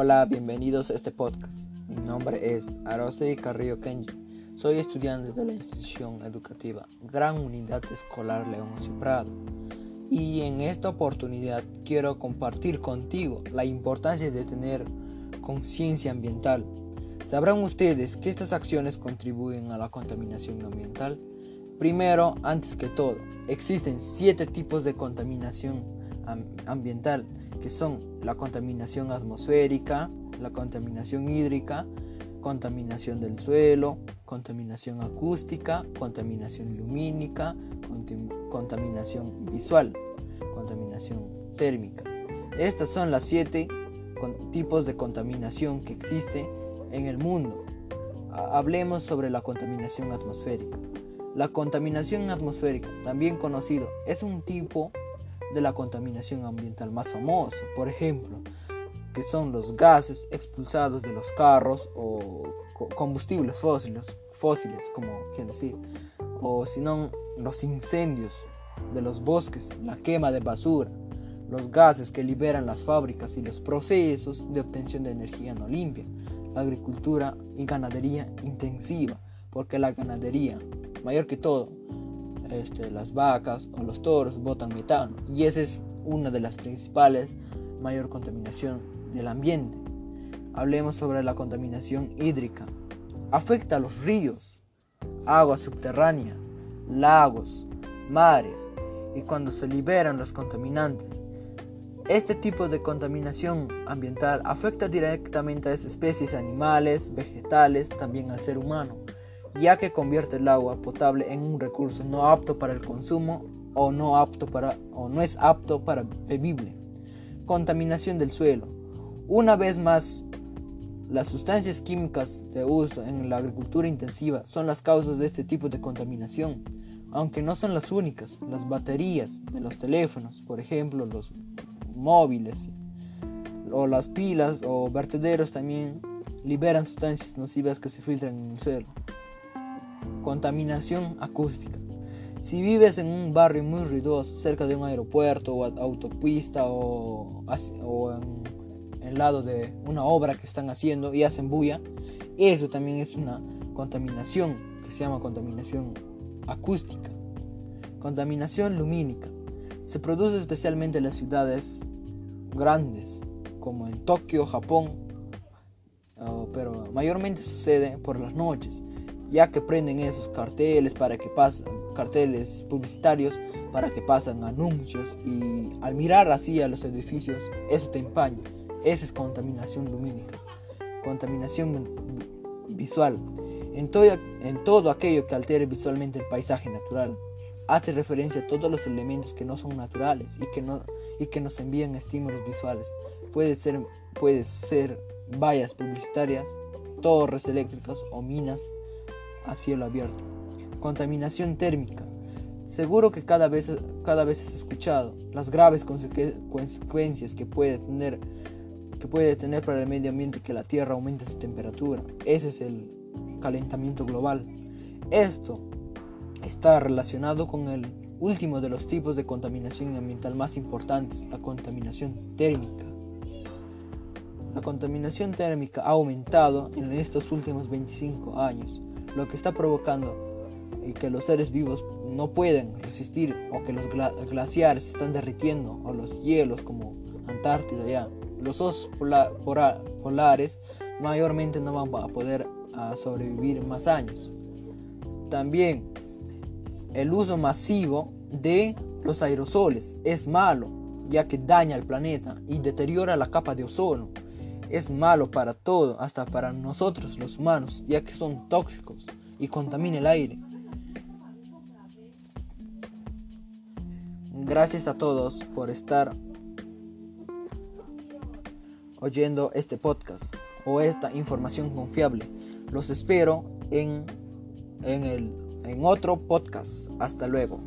Hola, bienvenidos a este podcast. Mi nombre es Arostegui Carrillo Kenji. Soy estudiante de la institución educativa Gran Unidad Escolar Leoncio Prado. Y en esta oportunidad quiero compartir contigo la importancia de tener conciencia ambiental. ¿Sabrán ustedes que estas acciones contribuyen a la contaminación ambiental? Primero, antes que todo, existen siete tipos de contaminación ambiental que son la contaminación atmosférica, la contaminación hídrica, contaminación del suelo, contaminación acústica, contaminación lumínica, contaminación visual, contaminación térmica. Estas son las siete tipos de contaminación que existen en el mundo. Hablemos sobre la contaminación atmosférica. La contaminación atmosférica, también conocido, es un tipo de la contaminación ambiental más famoso, por ejemplo, que son los gases expulsados de los carros o combustibles fósiles, fósiles como quiero decir, o si no los incendios de los bosques, la quema de basura, los gases que liberan las fábricas y los procesos de obtención de energía no limpia, la agricultura y ganadería intensiva, porque la ganadería, mayor que todo, este, las vacas o los toros botan metano y esa es una de las principales mayor contaminación del ambiente. Hablemos sobre la contaminación hídrica. Afecta a los ríos, agua subterránea, lagos, mares y cuando se liberan los contaminantes. Este tipo de contaminación ambiental afecta directamente a especies animales, vegetales, también al ser humano ya que convierte el agua potable en un recurso no apto para el consumo o no, apto para, o no es apto para bebible. Contaminación del suelo. Una vez más, las sustancias químicas de uso en la agricultura intensiva son las causas de este tipo de contaminación, aunque no son las únicas. Las baterías de los teléfonos, por ejemplo, los móviles o las pilas o vertederos también liberan sustancias nocivas que se filtran en el suelo. Contaminación acústica. Si vives en un barrio muy ruidoso, cerca de un aeropuerto o autopista o, en el lado de una obra que están haciendo y hacen bulla, eso también es una contaminación que se llama contaminación acústica. Contaminación lumínica. Se produce especialmente en las ciudades grandes, como en Tokio, Japón, pero mayormente sucede por las noches ya que prenden esos carteles para que pasen carteles publicitarios para que pasen anuncios y al mirar así a los edificios eso te empaña. Esa es contaminación lumínica contaminación visual. En todo, en todo aquello que altere visualmente el paisaje natural hace referencia a todos los elementos que no son naturales y que, no, y que nos envían estímulos visuales. Puede ser, puede ser vallas publicitarias torres eléctricas o minas a cielo abierto. Contaminación térmica. Seguro que cada vez, cada vez has escuchado las graves consecuencias que puede tener que puede tener para el medio ambiente que la Tierra aumente su temperatura. Ese es el calentamiento global. Esto está relacionado con el último de los tipos de contaminación ambiental más importantes, la contaminación térmica. La contaminación térmica ha aumentado en estos últimos 25 años lo que está provocando y que los seres vivos no pueden resistir o que los glaciares se están derritiendo o los hielos como Antártida ya los osos polares mayormente no van a poder sobrevivir más años. También el uso masivo de los aerosoles es malo ya que daña al planeta y deteriora la capa de ozono es malo para todo, hasta para nosotros los humanos, ya que son tóxicos y contamina el aire. Gracias a todos por estar oyendo este podcast o esta información confiable. Los espero en, en, el, en otro podcast. Hasta luego.